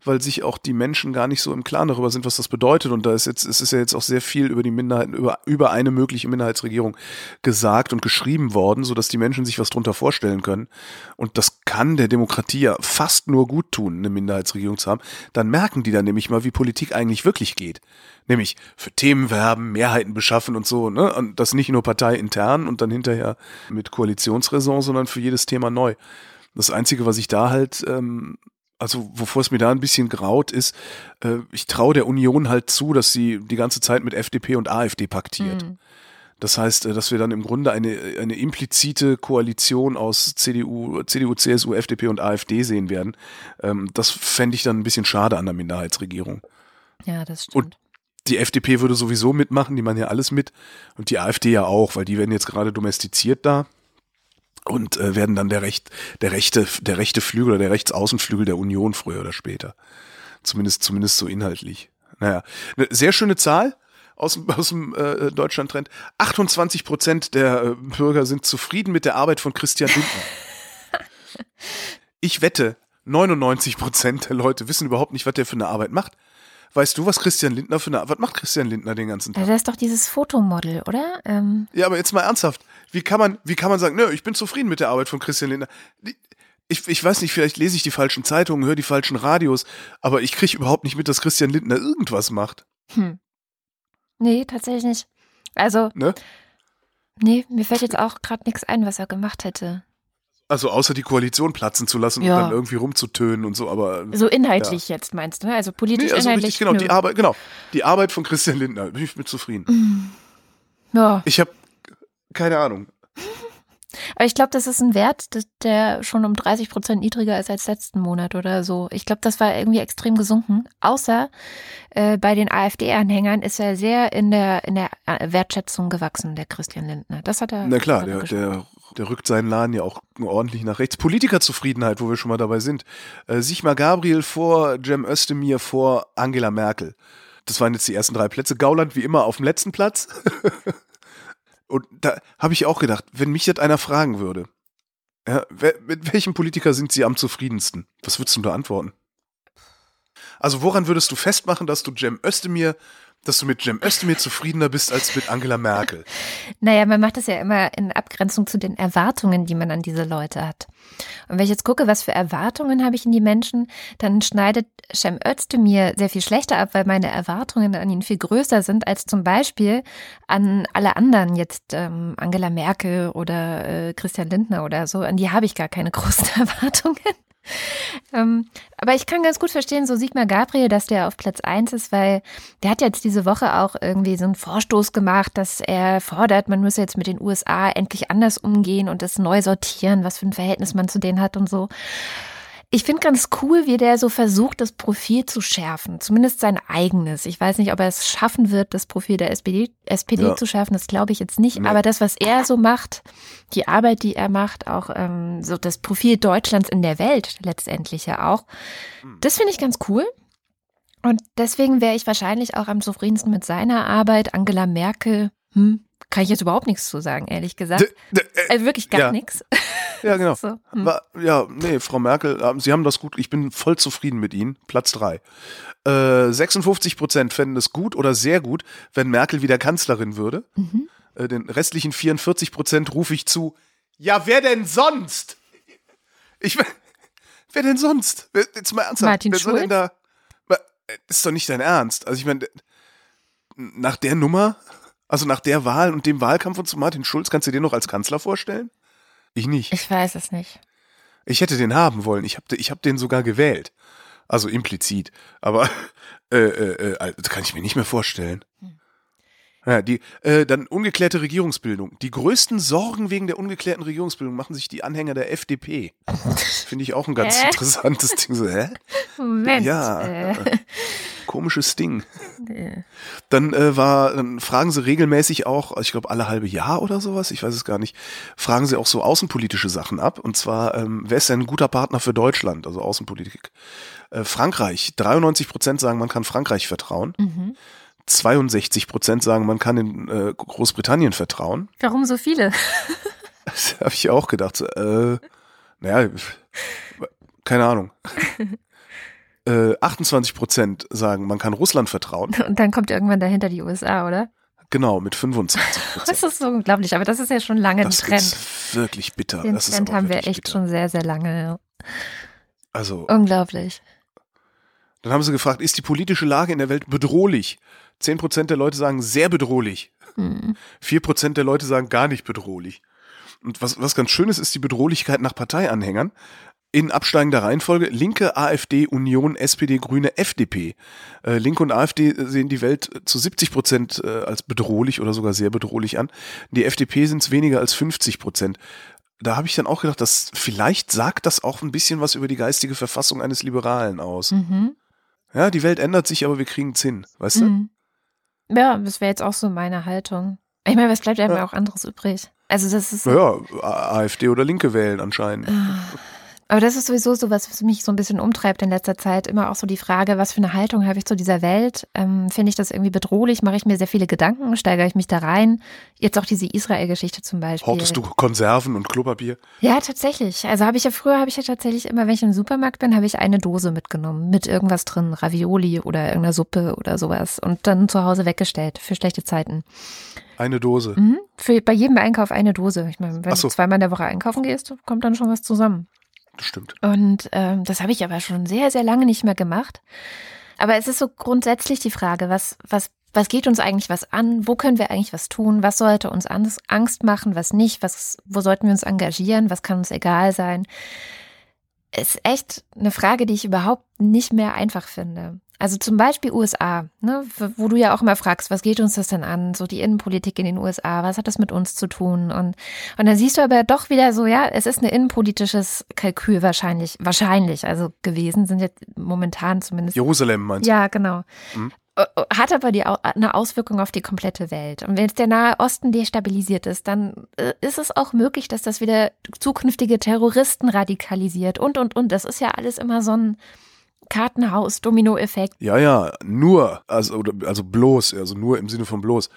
weil sich auch die Menschen gar nicht so im Klaren darüber sind, was das bedeutet. Und da ist jetzt, es ist ja jetzt auch sehr viel über die Minderheiten, über, über eine mögliche Minderheitsregierung gesagt und geschrieben worden, sodass die Menschen sich was drunter vorstellen können. Und das kann der Demokratie ja fast nur gut tun, eine Minderheitsregierung zu haben. Dann merken die dann nämlich mal, wie Politik eigentlich wirklich geht. Nämlich für Themen werben, Mehrheiten beschaffen und so, ne? Und das nicht nur parteiintern und dann hinterher mit Koalitionsräson, sondern für jedes Thema neu. Das Einzige, was ich da halt ähm, also wovor es mir da ein bisschen graut ist, äh, ich traue der Union halt zu, dass sie die ganze Zeit mit FDP und AfD paktiert. Mhm. Das heißt, äh, dass wir dann im Grunde eine, eine implizite Koalition aus CDU, CDU, CSU, FDP und AfD sehen werden. Ähm, das fände ich dann ein bisschen schade an der Minderheitsregierung. Ja, das stimmt. Und die FDP würde sowieso mitmachen, die machen ja alles mit. Und die AfD ja auch, weil die werden jetzt gerade domestiziert da und äh, werden dann der recht der rechte der rechte Flügel oder der Rechtsaußenflügel der Union früher oder später. Zumindest zumindest so inhaltlich. Naja, eine sehr schöne Zahl aus dem, aus dem äh, Deutschland-Trend. 28 Prozent der äh, Bürger sind zufrieden mit der Arbeit von Christian Lindner. ich wette, 99 Prozent der Leute wissen überhaupt nicht, was der für eine Arbeit macht. Weißt du, was Christian Lindner für eine, was macht Christian Lindner den ganzen Tag? Ja, das ist doch dieses Fotomodel, oder? Ähm ja, aber jetzt mal ernsthaft. Wie kann man, wie kann man sagen, nö, ich bin zufrieden mit der Arbeit von Christian Lindner? Ich, ich weiß nicht, vielleicht lese ich die falschen Zeitungen, höre die falschen Radios, aber ich kriege überhaupt nicht mit, dass Christian Lindner irgendwas macht. Hm. Nee, tatsächlich nicht. Also, ne? nee, mir fällt jetzt auch gerade nichts ein, was er gemacht hätte. Also außer die Koalition platzen zu lassen ja. und dann irgendwie rumzutönen und so, aber. So inhaltlich ja. jetzt meinst du, ne? Also politisch nee, also inhaltlich. Richtig, genau, nö. die Arbeit, genau. Die Arbeit von Christian Lindner, bin ich mit zufrieden. Mm. Ja. Ich habe keine Ahnung. Aber ich glaube, das ist ein Wert, der schon um 30 Prozent niedriger ist als letzten Monat oder so. Ich glaube, das war irgendwie extrem gesunken. Außer äh, bei den AfD-Anhängern ist er sehr in der, in der äh, Wertschätzung gewachsen, der Christian Lindner. Das hat er. Na klar, der, der, der rückt seinen Laden ja auch ordentlich nach rechts. Politikerzufriedenheit, wo wir schon mal dabei sind. Äh, Sigmar Gabriel vor Cem Özdemir vor Angela Merkel. Das waren jetzt die ersten drei Plätze. Gauland wie immer auf dem letzten Platz. Und da habe ich auch gedacht, wenn mich das einer fragen würde, ja, wer, mit welchem Politiker sind Sie am zufriedensten? Was würdest du da antworten? Also woran würdest du festmachen, dass du Cem Özdemir dass du mit Cem Özdemir zufriedener bist als mit Angela Merkel? Naja, man macht das ja immer in Abgrenzung zu den Erwartungen, die man an diese Leute hat. Und wenn ich jetzt gucke, was für Erwartungen habe ich in die Menschen, dann schneidet Cem Özdemir sehr viel schlechter ab, weil meine Erwartungen an ihn viel größer sind als zum Beispiel an alle anderen, jetzt ähm, Angela Merkel oder äh, Christian Lindner oder so. An die habe ich gar keine großen Erwartungen. Ähm, aber ich kann ganz gut verstehen, so Sigmar Gabriel, dass der auf Platz 1 ist, weil der hat jetzt diese Woche auch irgendwie so einen Vorstoß gemacht, dass er fordert, man müsse jetzt mit den USA endlich anders umgehen und das neu sortieren, was für ein Verhältnis man zu denen hat und so. Ich finde ganz cool, wie der so versucht, das Profil zu schärfen. Zumindest sein eigenes. Ich weiß nicht, ob er es schaffen wird, das Profil der SPD, SPD ja. zu schärfen. Das glaube ich jetzt nicht. Nee. Aber das, was er so macht, die Arbeit, die er macht, auch ähm, so das Profil Deutschlands in der Welt letztendlich ja auch, hm. das finde ich ganz cool. Und deswegen wäre ich wahrscheinlich auch am zufriedensten mit seiner Arbeit. Angela Merkel, hm, kann ich jetzt überhaupt nichts zu sagen, ehrlich gesagt. D äh, also wirklich gar ja. nichts. Ja, genau. So, hm. War, ja, nee, Frau Merkel, ähm, Sie haben das gut, ich bin voll zufrieden mit Ihnen. Platz drei. Äh, 56 Prozent fänden es gut oder sehr gut, wenn Merkel wieder Kanzlerin würde. Mhm. Äh, den restlichen 44 Prozent rufe ich zu, ja, wer denn sonst? Ich, wer denn sonst? Jetzt mal ernsthaft. Martin wer soll denn da? Ist doch nicht dein Ernst. Also ich meine, nach der Nummer, also nach der Wahl und dem Wahlkampf und zu Martin Schulz, kannst du dir noch als Kanzler vorstellen? Ich nicht. Ich weiß es nicht. Ich hätte den haben wollen. Ich habe ich hab den sogar gewählt. Also implizit. Aber äh, äh, äh, das kann ich mir nicht mehr vorstellen. Hm. Ja, die, äh, dann ungeklärte Regierungsbildung. Die größten Sorgen wegen der ungeklärten Regierungsbildung machen sich die Anhänger der FDP. Finde ich auch ein ganz äh? interessantes Ding. So, hä? Moment. Ja. Komisches Ding. Nee. Dann äh, war, dann fragen sie regelmäßig auch, ich glaube alle halbe Jahr oder sowas, ich weiß es gar nicht, fragen sie auch so außenpolitische Sachen ab. Und zwar, ähm, wer ist denn ein guter Partner für Deutschland, also Außenpolitik? Äh, Frankreich. 93 Prozent sagen, man kann Frankreich vertrauen. Mhm. 62 Prozent sagen, man kann in äh, Großbritannien vertrauen. Warum so viele? das habe ich auch gedacht. So, äh, naja, keine Ahnung. Äh, 28 Prozent sagen, man kann Russland vertrauen. Und dann kommt irgendwann dahinter die USA, oder? Genau, mit 25 Prozent. Das ist so unglaublich, aber das ist ja schon lange ein Das Trend. ist wirklich bitter. Den das Trend haben wir echt bitter. schon sehr, sehr lange. Also, Unglaublich. dann haben sie gefragt, ist die politische Lage in der Welt bedrohlich? 10 Prozent der Leute sagen sehr bedrohlich. Hm. 4 Prozent der Leute sagen gar nicht bedrohlich. Und was, was ganz schön ist, ist die Bedrohlichkeit nach Parteianhängern. In absteigender Reihenfolge Linke, AfD, Union, SPD, Grüne, FDP. Äh, Linke und AfD sehen die Welt zu 70 Prozent äh, als bedrohlich oder sogar sehr bedrohlich an. Die FDP sind es weniger als 50 Prozent. Da habe ich dann auch gedacht, dass vielleicht sagt das auch ein bisschen was über die geistige Verfassung eines Liberalen aus. Mhm. Ja, die Welt ändert sich, aber wir kriegen es hin, weißt du? Mhm. Ja, das wäre jetzt auch so meine Haltung. Ich meine, was bleibt einem Ja. auch anderes übrig? Also das ist, Naja, AfD oder Linke wählen anscheinend. Aber das ist sowieso so was, was mich so ein bisschen umtreibt in letzter Zeit. Immer auch so die Frage, was für eine Haltung habe ich zu dieser Welt? Ähm, Finde ich das irgendwie bedrohlich? Mache ich mir sehr viele Gedanken? Steigere ich mich da rein? Jetzt auch diese Israel-Geschichte zum Beispiel. Hortest du Konserven und Klopapier? Ja, tatsächlich. Also habe ich ja früher, habe ich ja tatsächlich immer, wenn ich im Supermarkt bin, habe ich eine Dose mitgenommen mit irgendwas drin, Ravioli oder irgendeiner Suppe oder sowas und dann zu Hause weggestellt für schlechte Zeiten. Eine Dose. Mhm. Für bei jedem Einkauf eine Dose. Ich meine, wenn so. du zweimal in der Woche einkaufen gehst, kommt dann schon was zusammen. Das stimmt. Und ähm, das habe ich aber schon sehr, sehr lange nicht mehr gemacht. Aber es ist so grundsätzlich die Frage, was, was, was geht uns eigentlich was an? Wo können wir eigentlich was tun? Was sollte uns Angst machen, was nicht? Was, wo sollten wir uns engagieren? Was kann uns egal sein? Ist echt eine Frage, die ich überhaupt nicht mehr einfach finde. Also zum Beispiel USA, ne, wo du ja auch immer fragst, was geht uns das denn an? So die Innenpolitik in den USA, was hat das mit uns zu tun? Und, und dann siehst du aber doch wieder so, ja, es ist ein innenpolitisches Kalkül wahrscheinlich, wahrscheinlich, also gewesen, sind jetzt momentan zumindest. Jerusalem meinst Ja, genau. Mhm. Äh, Hat aber die, eine Auswirkung auf die komplette Welt. Und wenn jetzt der Nahe Osten destabilisiert ist, dann äh, ist es auch möglich, dass das wieder zukünftige Terroristen radikalisiert und, und, und. Das ist ja alles immer so ein Kartenhaus, Dominoeffekt. Ja, ja, nur, also, also bloß, also nur im Sinne von bloß.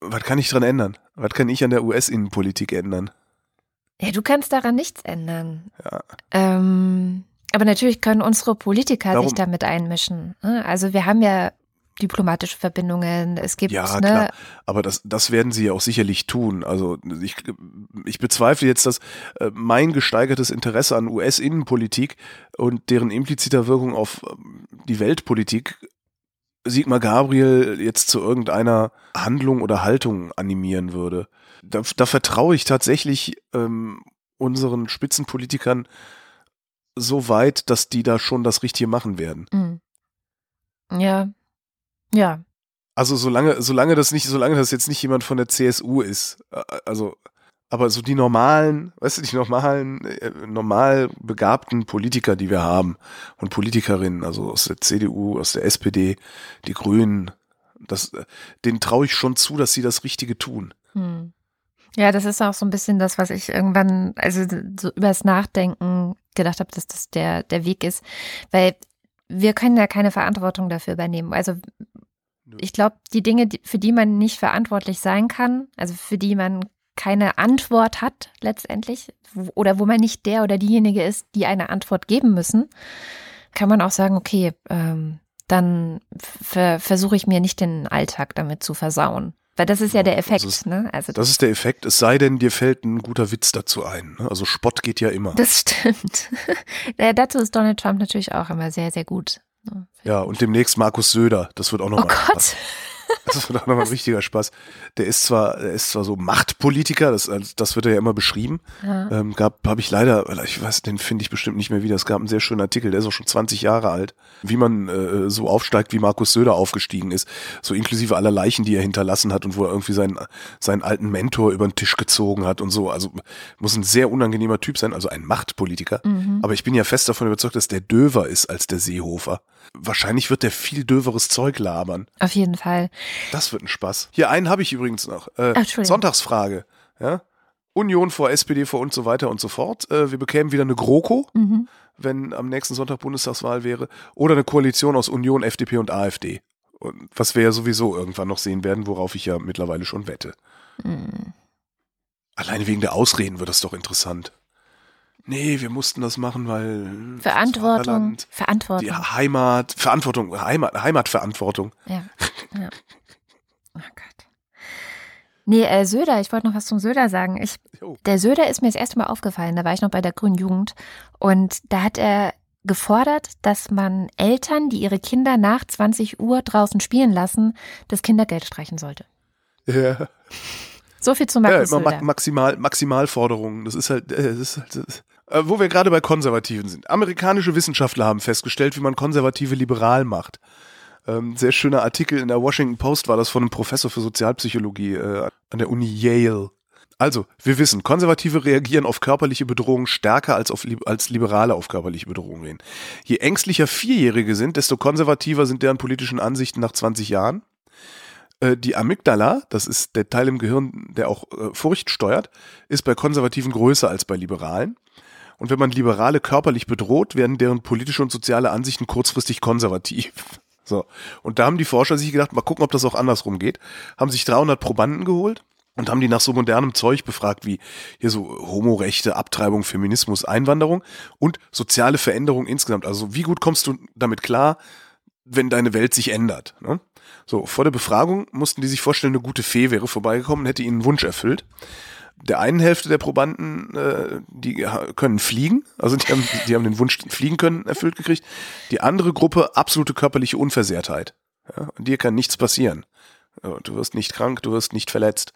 Was kann ich dran ändern? Was kann ich an der US-Innenpolitik ändern? Ja, du kannst daran nichts ändern. Ja. Ähm, aber natürlich können unsere Politiker Darum- sich damit einmischen. ne? Also wir haben ja diplomatische Verbindungen. Es gibt, Ja, ne, klar. Aber das, das werden sie ja auch sicherlich tun. Also ich, ich bezweifle jetzt, dass äh, mein gesteigertes Interesse an US-Innenpolitik und deren impliziter Wirkung auf ähm, die Weltpolitik Sigmar Gabriel jetzt zu irgendeiner Handlung oder Haltung animieren würde. Da, da vertraue ich tatsächlich ähm, unseren Spitzenpolitikern so weit, dass die da schon das Richtige machen werden. mm. ja, ja, Also solange, solange das nicht, solange das jetzt nicht jemand von der CSU ist, also, aber so die normalen, weißt du, die normalen, äh, normal begabten Politiker, die wir haben und Politikerinnen, also aus der CDU, aus der SPD, die Grünen, das, äh, denen traue ich schon zu, dass sie das Richtige tun. hm. ja, das ist auch so ein bisschen das, was ich irgendwann, also so übers Nachdenken gedacht habe, dass das der der Weg ist, weil wir können ja keine Verantwortung dafür übernehmen. Also ich glaube, die Dinge, für die man nicht verantwortlich sein kann, also für die man keine Antwort hat letztendlich, oder wo man nicht der oder diejenige ist, die eine Antwort geben müssen, kann man auch sagen, okay, ähm, dann ver versuche ich mir nicht den Alltag damit zu versauen. Weil das ist ja der Effekt, Das ist- ne? Also Das ist der Effekt, es sei denn, dir fällt ein guter Witz dazu ein. ne? Also Spott geht ja immer. das stimmt. ja, dazu ist Donald Trump natürlich auch immer sehr, sehr gut. Ne? Ja, und demnächst Markus Söder, das wird auch Oh nochmal Gott. Das wird auch nochmal ein richtiger Spaß. Der ist zwar, der ist zwar so Machtpolitiker, das, das wird er ja immer beschrieben. Ja. Ähm, gab, habe ich leider, ich weiß, den finde ich bestimmt nicht mehr wieder. Es gab einen sehr schönen Artikel, der ist auch schon 20 Jahre alt, wie man äh, so aufsteigt, wie Markus Söder aufgestiegen ist, so inklusive aller Leichen, die er hinterlassen hat und wo er irgendwie seinen seinen alten Mentor über den Tisch gezogen hat und so. Also muss ein sehr unangenehmer Typ sein, also ein Machtpolitiker. Mhm. Aber ich bin ja fest davon überzeugt, dass der döver ist als der Seehofer. Wahrscheinlich wird der viel döveres Zeug labern. Auf jeden Fall. Das wird ein Spaß. Hier einen habe ich übrigens noch. Äh, Ach. Sonntagsfrage. Ja? Union vor SPD vor und so weiter und so fort. Äh, wir bekämen wieder eine GroKo, Mhm. wenn am nächsten Sonntag Bundestagswahl wäre. Oder eine Koalition aus Union, FDP und AfD. Und was wir ja sowieso irgendwann noch sehen werden, worauf ich ja mittlerweile schon wette. Mhm. Alleine wegen der Ausreden wird das doch interessant. Nee, wir mussten das machen, weil Verantwortung, Verantwortung. die Heimat, Verantwortung, Heimat, Heimatverantwortung. Ja. ja. Oh Gott. Nee, äh, Söder, ich wollte noch was zum Söder sagen. Ich, Jo. der Söder ist mir das erste Mal aufgefallen, da war ich noch bei der Grünen Jugend. Und da hat er gefordert, dass man Eltern, die ihre Kinder nach 20 Uhr draußen spielen lassen, das Kindergeld streichen sollte. Ja, So viel zu ja Markus immer ma Söder. maximal, Maximalforderungen. Das ist halt, äh, das ist halt das. Äh, wo wir gerade bei Konservativen sind. Amerikanische Wissenschaftler haben festgestellt, wie man Konservative liberal macht. Ähm, sehr schöner Artikel in der Washington Post war das von einem Professor für Sozialpsychologie äh, an der Uni Yale. Also, wir wissen, Konservative reagieren auf körperliche Bedrohung stärker als, auf, als Liberale auf körperliche Bedrohungen. Je ängstlicher Vierjährige sind, desto konservativer sind deren politischen Ansichten nach 20 Jahren. Äh, Die Amygdala, das ist der Teil im Gehirn, der auch äh, Furcht steuert, ist bei Konservativen größer als bei Liberalen. Und wenn man Liberale körperlich bedroht, werden deren politische und soziale Ansichten kurzfristig konservativ. So. Und da haben die Forscher sich gedacht, mal gucken, ob das auch andersrum geht. Haben sich 300 Probanden geholt und haben die nach so modernem Zeug befragt wie hier so Homorechte, Abtreibung, Feminismus, Einwanderung und soziale Veränderung insgesamt. Also wie gut kommst du damit klar, wenn deine Welt sich ändert? Ne? So, vor der Befragung mussten die sich vorstellen, eine gute Fee wäre vorbeigekommen und hätte ihnen einen Wunsch erfüllt. Der einen Hälfte der Probanden, äh, die können fliegen, also die haben, die haben den Wunsch fliegen können erfüllt gekriegt. Die andere Gruppe absolute körperliche Unversehrtheit. Ja, dir kann nichts passieren. Du wirst nicht krank, du wirst nicht verletzt.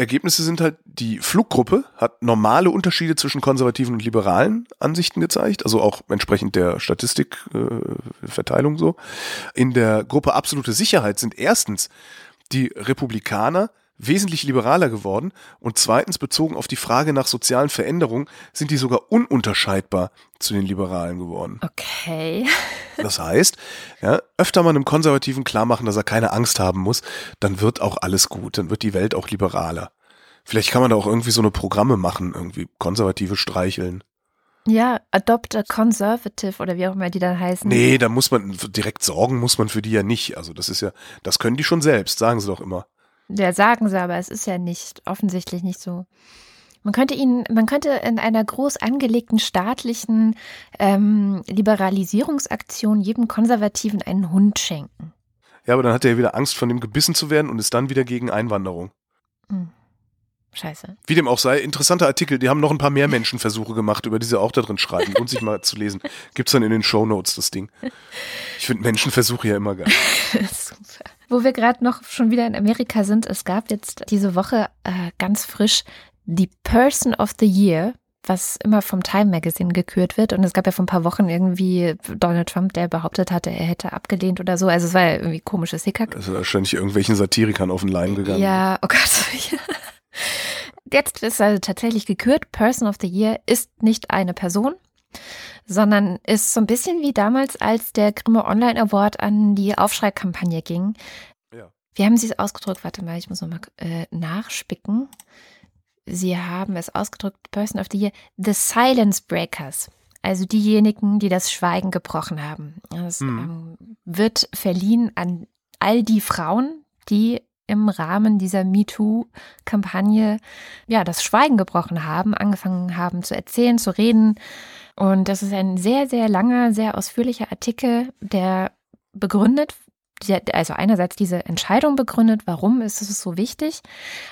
Ergebnisse sind halt, die Fluggruppe hat normale Unterschiede zwischen konservativen und liberalen Ansichten gezeigt, also auch entsprechend der Statistikverteilung äh, so. In der Gruppe absolute Sicherheit sind erstens die Republikaner wesentlich liberaler geworden und zweitens bezogen auf die Frage nach sozialen Veränderungen sind die sogar ununterscheidbar zu den Liberalen geworden. Okay. Das heißt, ja, öfter mal einem Konservativen klar machen, dass er keine Angst haben muss, dann wird auch alles gut, dann wird die Welt auch liberaler. Vielleicht kann man da auch irgendwie so eine Programme machen, irgendwie Konservative streicheln. Ja, Adopt a Conservative oder wie auch immer die dann heißen. Nee, da muss man direkt sorgen, muss man für die ja nicht. Also das ist ja, das können die schon selbst, sagen sie doch immer. Ja, sagen sie, aber es ist ja nicht, offensichtlich nicht so. Man könnte ihnen, man könnte in einer groß angelegten staatlichen ähm, Liberalisierungsaktion jedem Konservativen einen Hund schenken. Ja, aber dann hat er ja wieder Angst, von dem gebissen zu werden und ist dann wieder gegen Einwanderung. Hm. Scheiße. Wie dem auch sei, interessanter Artikel, die haben noch ein paar mehr Menschenversuche gemacht, über die sie auch da drin schreiben. Lohnt sich mal zu lesen. Gibt's dann in den Shownotes das Ding. Ich finde Menschenversuche ja immer geil. Super. Wo wir gerade noch schon wieder in Amerika sind, es gab jetzt diese Woche äh, ganz frisch die Person of the Year, was immer vom Time Magazine gekürt wird. Und es gab ja vor ein paar Wochen irgendwie Donald Trump, der behauptet hatte, er hätte abgelehnt oder so. Also es war ja irgendwie komisches Hickhack. Also wahrscheinlich irgendwelchen Satirikern auf den Leim gegangen. Ja, oh Gott. Jetzt ist also tatsächlich gekürt. Person of the Year ist nicht eine Person, sondern ist so ein bisschen wie damals, als der Grimme Online Award an die Aufschreikampagne ging. Ja. Wie haben Sie es ausgedrückt? Warte mal, ich muss nochmal äh, nachspicken. Sie haben es ausgedrückt, Person of the Year, The Silence Breakers. Also diejenigen, die das Schweigen gebrochen haben. Das Mhm. ähm, wird verliehen an all die Frauen, die im Rahmen dieser MeToo-Kampagne ja das Schweigen gebrochen haben, angefangen haben zu erzählen, zu reden. Und das ist ein sehr, sehr langer, sehr ausführlicher Artikel, der begründet, also einerseits diese Entscheidung begründet, warum ist es so wichtig,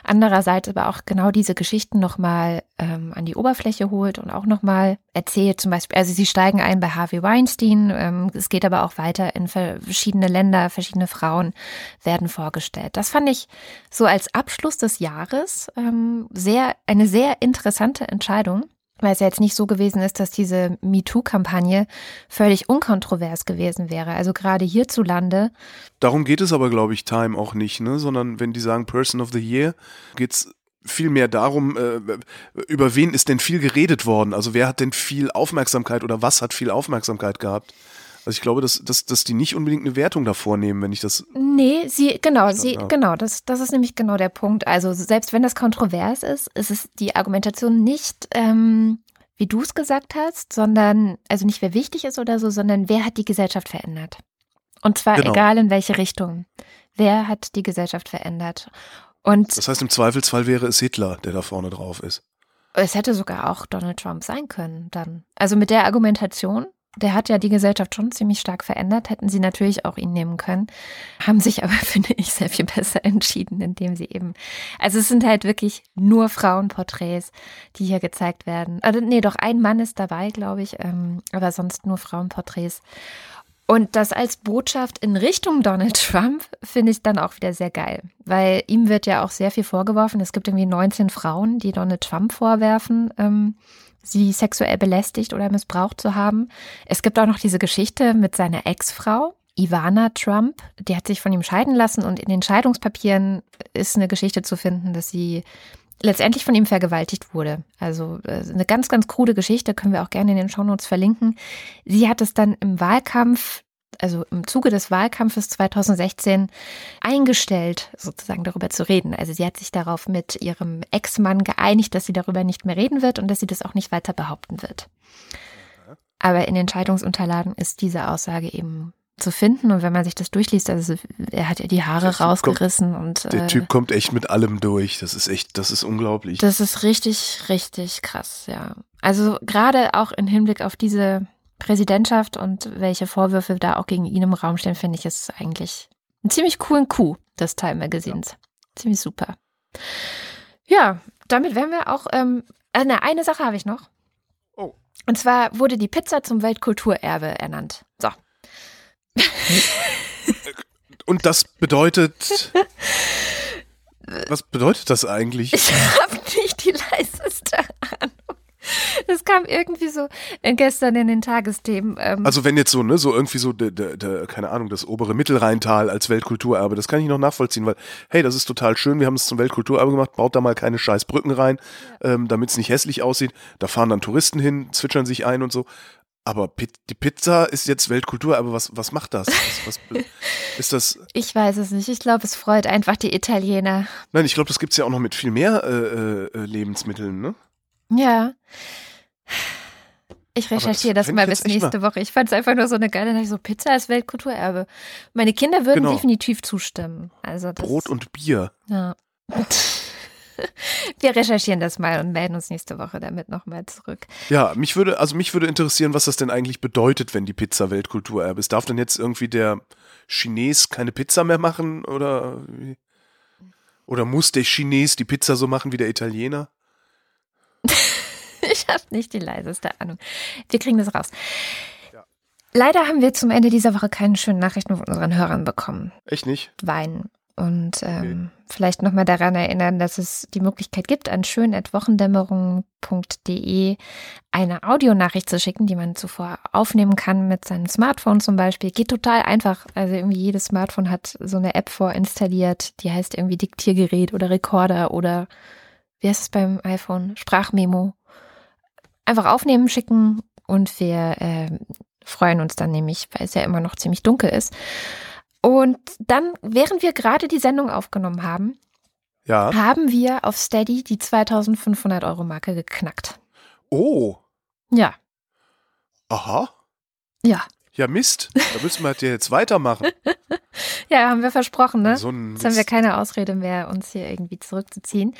andererseits aber auch genau diese Geschichten nochmal ähm, an die Oberfläche holt und auch nochmal erzählt, zum Beispiel, also sie steigen ein bei Harvey Weinstein, ähm, es geht aber auch weiter in verschiedene Länder, verschiedene Frauen werden vorgestellt. Das fand ich so als Abschluss des Jahres ähm, sehr, eine sehr interessante Entscheidung. Weil es ja jetzt nicht so gewesen ist, dass diese MeToo-Kampagne völlig unkontrovers gewesen wäre. Also gerade hierzulande Darum geht es aber, glaube ich, Time auch nicht, ne? Sondern wenn die sagen Person of the Year, geht's viel mehr darum, äh, über wen ist denn viel geredet worden? Also wer hat denn viel Aufmerksamkeit oder was hat viel Aufmerksamkeit gehabt? Also ich glaube, dass, dass, dass die nicht unbedingt eine Wertung davor nehmen, wenn ich das. Nee, sie, genau, sie, ja. genau, das, das ist nämlich genau der Punkt. Also selbst wenn das kontrovers ist, ist es die Argumentation nicht, ähm, wie du es gesagt hast, sondern, also nicht wer wichtig ist oder so, sondern wer hat die Gesellschaft verändert. Und zwar Genau. egal in welche Richtung. Wer hat die Gesellschaft verändert? Und Das heißt, im Zweifelsfall wäre es Hitler, der da vorne drauf ist. Es hätte sogar auch Donald Trump sein können dann. Also mit der Argumentation, der hat ja die Gesellschaft schon ziemlich stark verändert, hätten sie natürlich auch ihn nehmen können, haben sich aber, finde ich, sehr viel besser entschieden, indem sie eben, also es sind halt wirklich nur Frauenporträts, die hier gezeigt werden. Also, nee, doch ein Mann ist dabei, glaube ich, ähm, aber sonst nur Frauenporträts. Und das als Botschaft in Richtung Donald Trump finde ich dann auch wieder sehr geil, weil ihm wird ja auch sehr viel vorgeworfen. Es gibt irgendwie 19 Frauen, die Donald Trump vorwerfen, ähm, sie sexuell belästigt oder missbraucht zu haben. Es gibt auch noch diese Geschichte mit seiner Ex-Frau, Ivana Trump. Die hat sich von ihm scheiden lassen und in den Scheidungspapieren ist eine Geschichte zu finden, dass sie letztendlich von ihm vergewaltigt wurde. Also äh, eine ganz, ganz krude Geschichte, können wir auch gerne in den Shownotes verlinken. Sie hat es dann im Wahlkampf, also im Zuge des Wahlkampfes 2016 eingestellt, sozusagen darüber zu reden. Also sie hat sich darauf mit ihrem Ex-Mann geeinigt, dass sie darüber nicht mehr reden wird und dass sie das auch nicht weiter behaupten wird. Aber in Entscheidungsunterlagen ist diese Aussage eben zu finden. Und wenn man sich das durchliest, also er hat ja die Haare der rausgerissen kommt, und. Der äh, Typ kommt echt mit allem durch. Das ist echt, das ist unglaublich. Das ist richtig, richtig krass, ja. Also gerade auch im Hinblick auf diese Präsidentschaft und welche Vorwürfe da auch gegen ihn im Raum stehen, finde ich es eigentlich einen ziemlich coolen Coup des Time Magazins. Ja. Ziemlich super. Ja, damit wären wir auch. Ähm, äh, eine Sache habe ich noch. Oh. Und zwar wurde die Pizza zum Weltkulturerbe ernannt. So. Und das bedeutet. Was bedeutet das eigentlich? Ich habe nicht die leiseste Ahnung. Das kam irgendwie so gestern in den Tagesthemen. Ähm. Also wenn jetzt so, ne, so irgendwie so, der, der, der, keine Ahnung, das obere Mittelrheintal als Weltkulturerbe, das kann ich noch nachvollziehen, weil, hey, das ist total schön, wir haben es zum Weltkulturerbe gemacht, baut da mal keine scheiß Brücken rein, ja. ähm, damit es nicht hässlich aussieht. Da fahren dann Touristen hin, zwitschern sich ein und so. Aber die Pizza ist jetzt Weltkultur, aber was, was macht das? Was, was, ist das? Ich weiß es nicht. Ich glaube, es freut einfach die Italiener. Nein, ich glaube, das gibt es ja auch noch mit viel mehr äh, äh, Lebensmitteln, ne? Ja. Ich recherchiere das, das mal bis nächste Woche. Ich fand es einfach nur so eine geile, so Pizza als Weltkulturerbe. Meine Kinder würden genau. definitiv zustimmen. Also Brot und Bier. Ja. Wir recherchieren das mal und melden uns nächste Woche damit nochmal zurück. Ja, mich würde, also mich würde interessieren, was das denn eigentlich bedeutet, wenn die Pizza Weltkulturerbe ist. Darf denn jetzt irgendwie der Chines keine Pizza mehr machen oder oder muss der Chines die Pizza so machen wie der Italiener? ich habe nicht die leiseste Ahnung. Wir kriegen das raus. Ja. Leider haben wir zum Ende dieser Woche keine schönen Nachrichten von unseren Hörern bekommen. Echt nicht? Weinen. Und ähm, okay. vielleicht nochmal daran erinnern, dass es die Möglichkeit gibt, an schön.wochendämmerung.de eine Audionachricht zu schicken, die man zuvor aufnehmen kann mit seinem Smartphone zum Beispiel. Geht total einfach. Also irgendwie jedes Smartphone hat so eine App vorinstalliert, die heißt irgendwie Diktiergerät oder Rekorder oder wie heißt es beim iPhone? Sprachmemo. Einfach aufnehmen, schicken und wir äh, freuen uns dann nämlich, weil es ja immer noch ziemlich dunkel ist. Und dann, während wir gerade die Sendung aufgenommen haben, ja. haben wir auf Steady die 2500 Euro Marke geknackt. Oh. Ja. Aha. Ja. Ja, Mist. Da müssen wir jetzt weitermachen. ja, haben wir versprochen, ne? So Jetzt haben wir keine Ausrede mehr, uns hier irgendwie zurückzuziehen.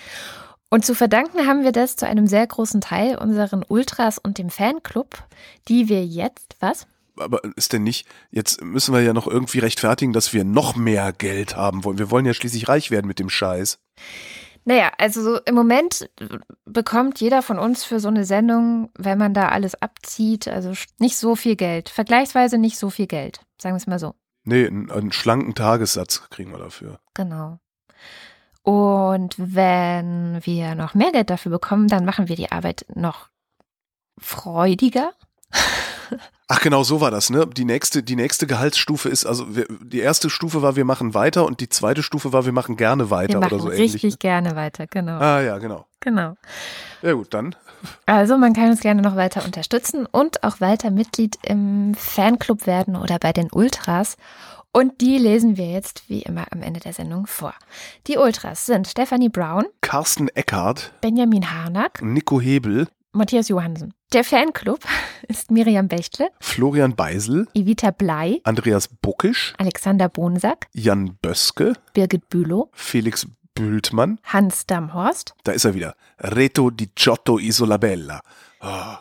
Und zu verdanken haben wir das zu einem sehr großen Teil unseren Ultras und dem Fanclub, die wir jetzt, was? aber ist denn nicht, jetzt müssen wir ja noch irgendwie rechtfertigen, dass wir noch mehr Geld haben wollen. Wir wollen ja schließlich reich werden mit dem Scheiß. Naja, also so im Moment bekommt jeder von uns für so eine Sendung, wenn man da alles abzieht, also nicht so viel Geld. Vergleichsweise nicht so viel Geld, sagen wir es mal so. Nee, einen, einen schlanken Tagessatz kriegen wir dafür. Genau. Und wenn wir noch mehr Geld dafür bekommen, dann machen wir die Arbeit noch freudiger. Ach genau, so war das, ne? Die nächste, die nächste Gehaltsstufe ist, also wir, die erste Stufe war, wir machen weiter und die zweite Stufe war, wir machen gerne weiter wir machen oder so ähnlich. Richtig gerne weiter, genau. Ah ja, genau. Genau. Ja gut, dann. Also man kann uns gerne noch weiter unterstützen und auch weiter Mitglied im Fanclub werden oder bei den Ultras. Und die lesen wir jetzt wie immer am Ende der Sendung vor. Die Ultras sind Stephanie Brown, Carsten Eckhardt, Benjamin Harnack, Nico Hebel, Matthias Johansen. Der Fanclub ist Miriam Bechtle, Florian Beisel, Evita Blei, Andreas Buckisch, Alexander Bonsack, Jan Böske, Birgit Bülow, Felix Bültmann. Hans Damhorst, Da ist er wieder. Reto di Giotto Isolabella. Ah,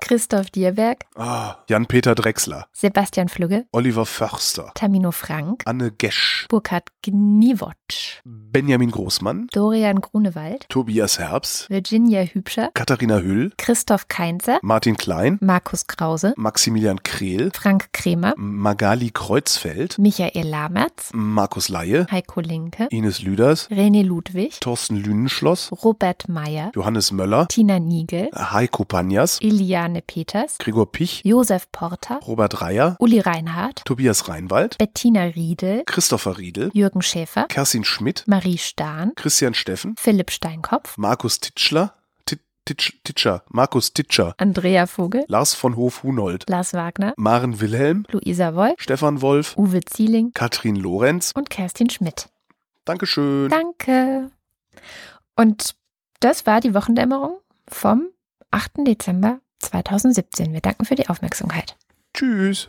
Christoph Dierberg, ah, Jan-Peter Drechsler. Sebastian Flügge, Oliver Förster. Tamino Frank, Anne Gesch. Burkhard Gniewotsch, Benjamin Großmann. Dorian Grunewald, Tobias Herbst. Virginia Hübscher, Katharina Hüll. Christoph Keinzer, Martin Klein. Markus Krause, Maximilian Krehl. Frank Kremer, Magali Kreuzfeld. Michael Lamertz, Markus Laie. Heiko Linke, Ines Lüders. René Ludwig, Thorsten Lünenschloss. Robert Meyer, Johannes Möller. Tina Niegel, Heiko Panjas. Iliane Peters, Gregor Pich. Josef Porter, Robert Reyer. Uli Reinhardt, Tobias Reinwald. Bettina Riedel, Christopher Riedel. Jürgen Schäfer, Kerstin Schmidt. Marie Stahn, Christian Steffen. Philipp Steinkopf, Markus Titschler. Tit- Titsch, Titscher. Markus Titscher. Andrea Vogel, Lars von Hof-Hunold. Lars Wagner, Maren Wilhelm. Luisa Wolf, Stefan Wolf. Uwe Zieling Katrin Lorenz. und Kerstin Schmidt. Dankeschön. Danke. Und das war die Wochendämmerung vom 8. Dezember 2017. Wir danken für die Aufmerksamkeit. Tschüss.